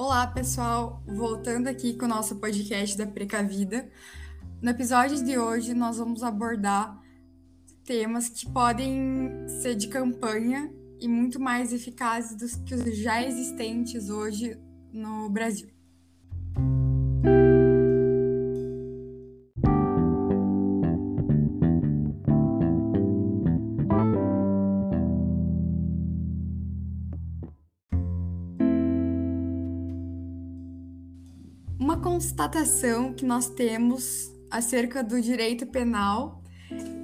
Olá, pessoal! Voltando aqui com o nosso podcast da Precavida. No episódio de hoje, nós vamos abordar temas que podem ser de campanha e muito mais eficazes do que os já existentes hoje no Brasil. Constatação que nós temos acerca do direito penal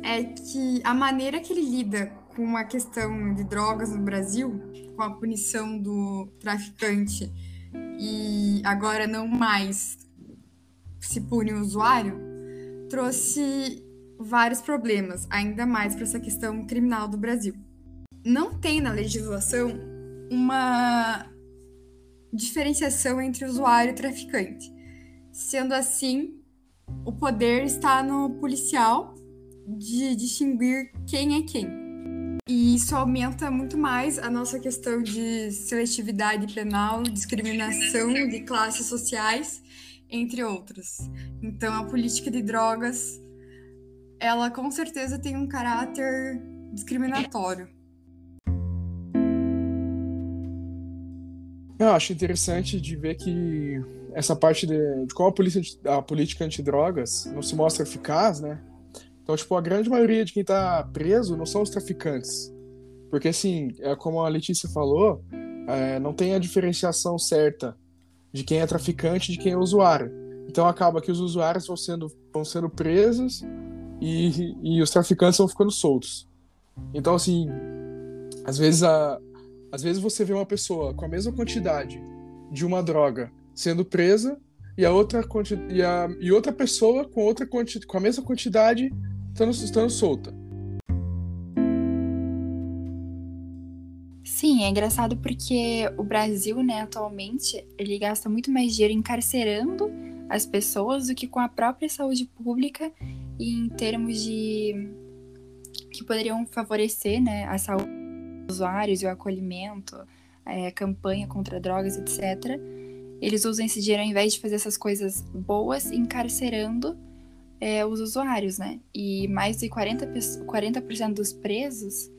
é que a maneira que ele lida com a questão de drogas no Brasil, com a punição do traficante e agora não mais se pune o usuário, trouxe vários problemas, ainda mais para essa questão criminal do Brasil. Não tem na legislação uma diferenciação entre usuário e traficante. Sendo assim, o poder está no policial de distinguir quem é quem. E isso aumenta muito mais a nossa questão de seletividade penal, discriminação de classes sociais, entre outras. Então, a política de drogas, ela com certeza tem um caráter discriminatório. Eu acho interessante de ver que essa parte de, de como a, polícia, a política antidrogas não se mostra eficaz, né? Então, tipo, a grande maioria de quem tá preso não são os traficantes. Porque, assim, é como a Letícia falou, é, não tem a diferenciação certa de quem é traficante e de quem é usuário. Então, acaba que os usuários vão sendo, vão sendo presos e, e os traficantes vão ficando soltos. Então, assim, às vezes, a, às vezes você vê uma pessoa com a mesma quantidade de uma droga sendo presa e a outra, e a, e outra pessoa com, outra com a mesma quantidade estando, estando solta. Sim, é engraçado porque o Brasil, né, atualmente, ele gasta muito mais dinheiro encarcerando as pessoas do que com a própria saúde pública e em termos de que poderiam favorecer, né, a saúde usuários e o acolhimento, é, campanha contra drogas, etc eles usam esse dinheiro ao invés de fazer essas coisas boas, encarcerando é, os usuários, né? E mais de 40%, 40 dos presos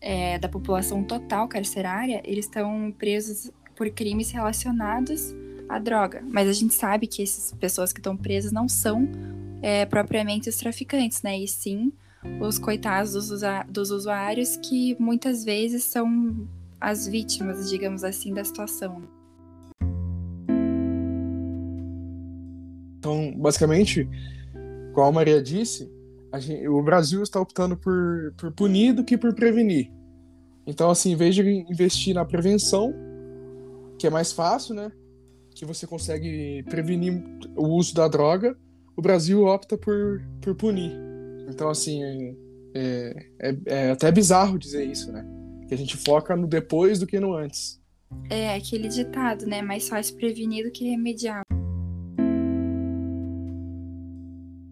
é, da população total carcerária, eles estão presos por crimes relacionados à droga. Mas a gente sabe que essas pessoas que estão presas não são é, propriamente os traficantes, né? E sim os coitados dos, dos usuários que muitas vezes são as vítimas, digamos assim, da situação. Então, basicamente, como a Maria disse, a gente, o Brasil está optando por, por punir do que por prevenir. Então, assim, em vez de investir na prevenção, que é mais fácil, né? Que você consegue prevenir o uso da droga, o Brasil opta por, por punir. Então, assim, é, é, é até bizarro dizer isso, né? Que a gente foca no depois do que no antes. É aquele ditado, né? Mais fácil prevenir do que remediar.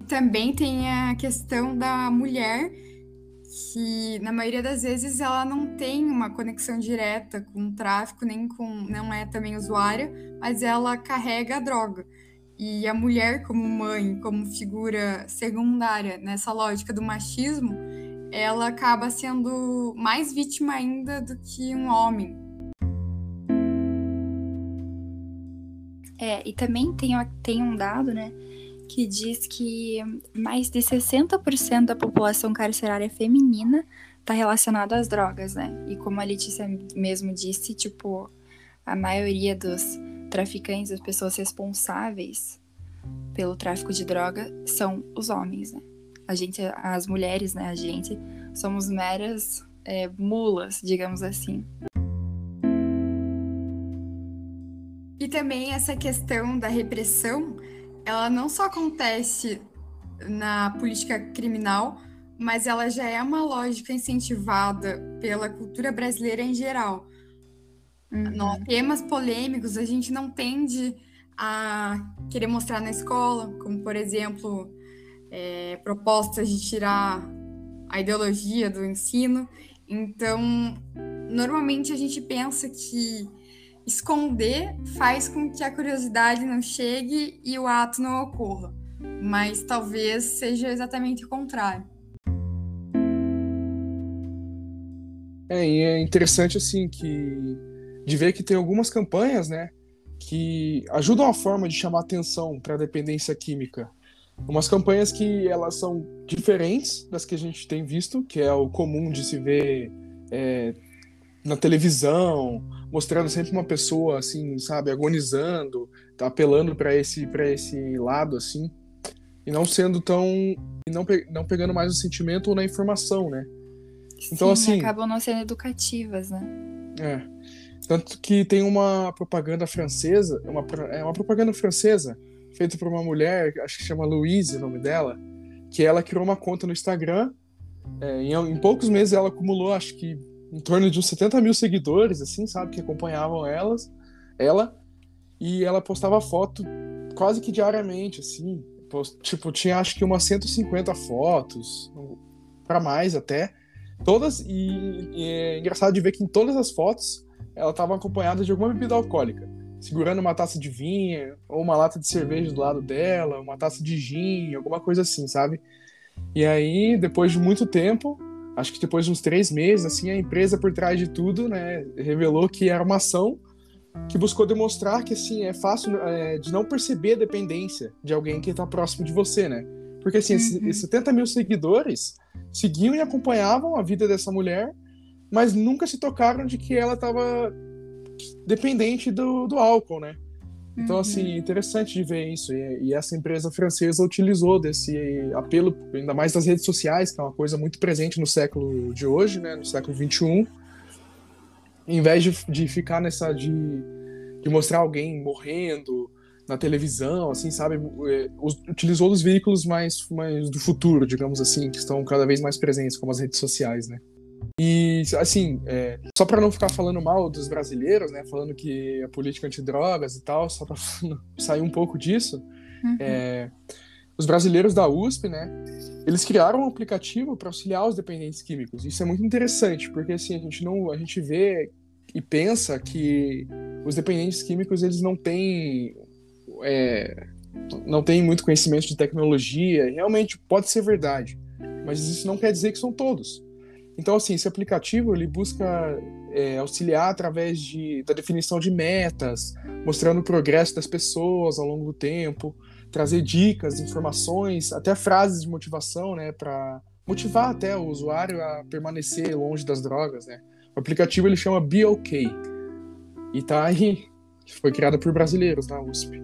também tem a questão da mulher, que na maioria das vezes ela não tem uma conexão direta com o tráfico, nem com. não é também usuária, mas ela carrega a droga. E a mulher, como mãe, como figura secundária nessa lógica do machismo, ela acaba sendo mais vítima ainda do que um homem. É, e também tem, tem um dado, né? que diz que mais de 60% da população carcerária feminina está relacionada às drogas, né? E como a Letícia mesmo disse, tipo, a maioria dos traficantes, as pessoas responsáveis pelo tráfico de droga são os homens, né? A gente, as mulheres, né? A gente somos meras é, mulas, digamos assim. E também essa questão da repressão ela não só acontece na política criminal, mas ela já é uma lógica incentivada pela cultura brasileira em geral. Uhum. Temas polêmicos a gente não tende a querer mostrar na escola, como por exemplo é, propostas de tirar a ideologia do ensino. Então, normalmente a gente pensa que esconder faz com que a curiosidade não chegue e o ato não ocorra. Mas talvez seja exatamente o contrário. É, e é interessante assim que de ver que tem algumas campanhas, né, que ajudam a forma de chamar atenção para a dependência química. Umas campanhas que elas são diferentes das que a gente tem visto, que é o comum de se ver é, na televisão, mostrando sempre uma pessoa assim, sabe, agonizando, tá apelando para esse para esse lado assim, e não sendo tão e não, pe não pegando mais o sentimento ou na informação, né? Então Sim, assim, acabam não sendo educativas, né? É. Tanto que tem uma propaganda francesa, uma, é uma propaganda francesa feita por uma mulher, acho que chama Louise o nome dela, que ela criou uma conta no Instagram. É, em, em, poucos meses ela acumulou, acho que em torno de uns 70 mil seguidores, assim, sabe, que acompanhavam elas, ela, e ela postava foto quase que diariamente, assim, post, tipo, tinha acho que umas 150 fotos, para mais até, todas, e, e, é engraçado de ver que em todas as fotos ela estava acompanhada de alguma bebida alcoólica, segurando uma taça de vinho, ou uma lata de cerveja do lado dela, uma taça de gin, alguma coisa assim, sabe? E aí, depois de muito tempo, acho que depois de uns três meses, assim, a empresa por trás de tudo, né, revelou que era uma ação que buscou demonstrar que, assim, é fácil é, de não perceber a dependência de alguém que está próximo de você, né? Porque, assim, uhum. esses 70 mil seguidores seguiam e acompanhavam a vida dessa mulher, mas nunca se tocaram de que ela estava dependente do, do álcool, né? Então, uhum. assim, interessante de ver isso. E, e, essa empresa francesa utilizou desse apelo, ainda mais das redes sociais, que é uma coisa muito presente no século de hoje, né, no século XXI. Em vez de, de ficar nessa. De, de mostrar alguém morrendo na televisão, assim, sabe? É, utilizou os veículos mais, mais do futuro, digamos assim, que estão cada vez mais presentes, como as redes sociais, né? E, assim, é, só para não ficar falando mal dos brasileiros, né? Falando que a política antidrogas e tal, só para sair um pouco disso, uhum. é, os brasileiros da USP, né? Eles criaram um aplicativo para auxiliar os dependentes químicos. Isso é muito interessante, porque assim, a gente não, a gente vê e pensa que os dependentes químicos eles não têm é, não têm muito conhecimento de tecnologia. Realmente pode ser verdade, mas isso não quer dizer que são todos. Então, assim, esse aplicativo ele busca é, auxiliar através de, da definição de metas, mostrando o progresso das pessoas ao longo do tempo, trazer dicas, informações, até frases de motivação, né, para motivar até o usuário a permanecer longe das drogas, né. O aplicativo ele chama OK e tá aí, foi criado por brasileiros na USP.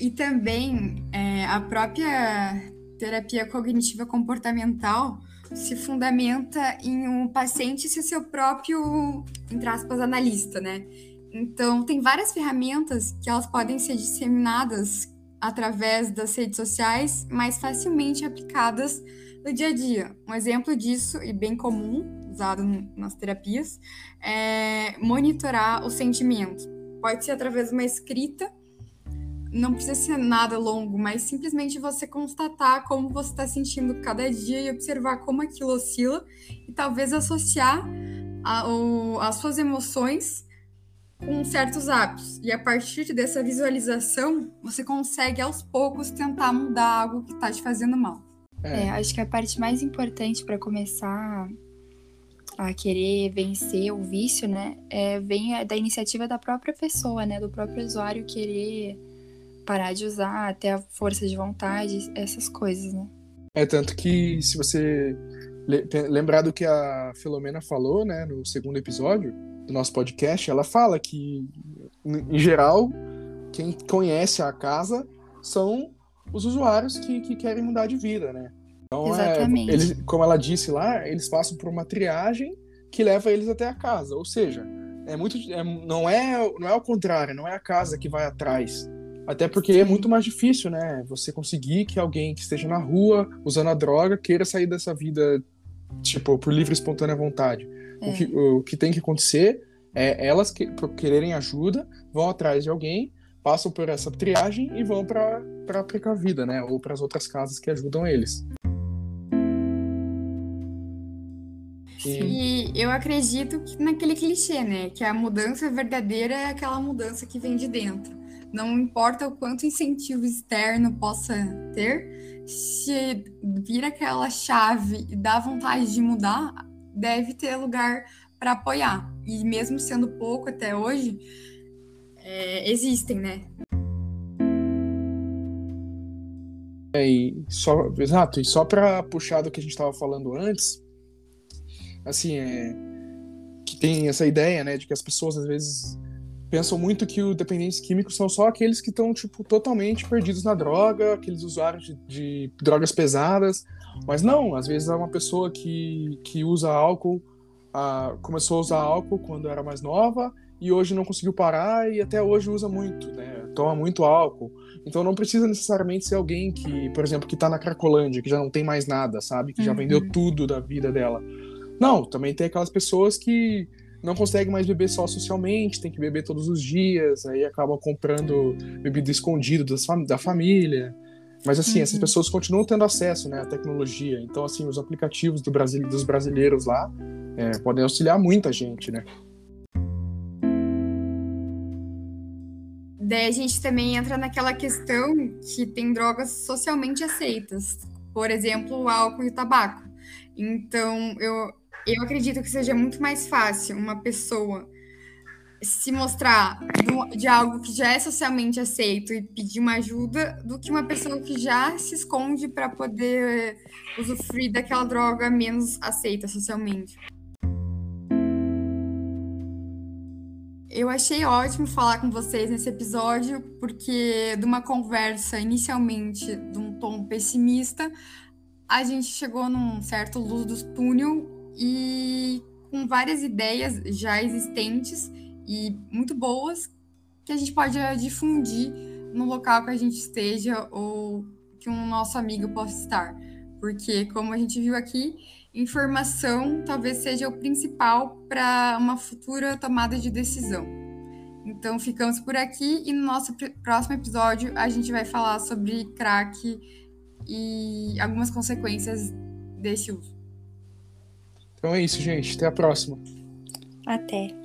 E também é, a própria terapia cognitiva comportamental se fundamenta em um paciente ser seu próprio, entre aspas, analista, né? Então, tem várias ferramentas que elas podem ser disseminadas através das redes sociais, mais facilmente aplicadas no dia a dia. Um exemplo disso, e bem comum, usado nas terapias, é monitorar o sentimento. Pode ser através de uma escrita não precisa ser nada longo, mas simplesmente você constatar como você está sentindo cada dia e observar como aquilo oscila e talvez associar a, o, as suas emoções com certos hábitos. E a partir dessa visualização, você consegue aos poucos tentar mudar algo que está te fazendo mal. É. é, acho que a parte mais importante para começar a querer vencer o vício, né, é, vem da iniciativa da própria pessoa, né, do próprio usuário querer parar de usar, até a força de vontade, essas coisas, né? É tanto que se você lembrar do que a Filomena falou, né, no segundo episódio do nosso podcast, ela fala que em geral quem conhece a casa são os usuários que, que querem mudar de vida, né? Então, é, Exatamente. É, eles, como ela disse lá, eles passam por uma triagem que leva eles até a casa. Ou seja, é muito, é, não é não é ao contrário, não é a casa que vai atrás até porque é Sim. é muito mais difícil, né? Você conseguir que alguém que esteja na rua usando a droga queira sair dessa vida, tipo, por livre e espontânea vontade. É. O, que, o que tem que acontecer é elas que, quererem ajuda, vão atrás de alguém, passam por essa triagem e vão para aplicar a vida, né? Ou para as outras casas que ajudam eles. E eu acredito que naquele clichê, né? Que a mudança verdadeira é aquela mudança que vem de dentro. Não importa o quanto incentivo externo possa ter, se vira aquela chave e dá vontade de mudar, deve ter lugar para apoiar. E mesmo sendo pouco até hoje, é, existem, né? É, e só, exato, e só para puxar do que a gente estava falando antes, assim, é, que tem essa ideia, né, de que as pessoas às vezes pensam muito que os dependentes químicos são só aqueles que estão, tipo, totalmente perdidos na droga, aqueles usuários de, de, drogas pesadas, mas não, às vezes é uma pessoa que, que usa álcool, ah, começou a usar álcool quando era mais nova e hoje não conseguiu parar e até hoje usa muito, né, toma muito álcool, então não precisa necessariamente ser alguém que, por exemplo, que tá na Cracolândia, que já não tem mais nada, sabe, que já uhum. vendeu tudo da vida dela, não, também tem aquelas pessoas que não conseguem mais beber só socialmente, tem que beber todos os dias, aí acabam comprando bebida escondido da família. Mas assim, uhum. essas pessoas continuam tendo acesso né, à tecnologia. Então, assim, os aplicativos do Brasil, dos brasileiros lá é, podem auxiliar muita gente, né? Daí a gente também entra naquela questão que tem drogas socialmente aceitas. Por exemplo, o álcool e o tabaco. Então, eu, eu acredito que seja muito mais fácil uma pessoa se mostrar de algo que já é socialmente aceito e pedir uma ajuda do que uma pessoa que já se esconde para poder usufruir daquela droga menos aceita socialmente. Eu achei ótimo falar com vocês nesse episódio, porque de uma conversa inicialmente de um tom pessimista, a gente chegou num certo luz do túnel e com várias ideias já existentes e muito boas que a gente pode difundir no local que a gente esteja ou que um nosso amigo possa estar. Porque, como a gente viu aqui, informação talvez seja o principal para uma futura tomada de decisão. Então, ficamos por aqui e no nosso próximo episódio a gente vai falar sobre crack e algumas consequências desse uso. Então é isso, gente. Até a próxima. Até.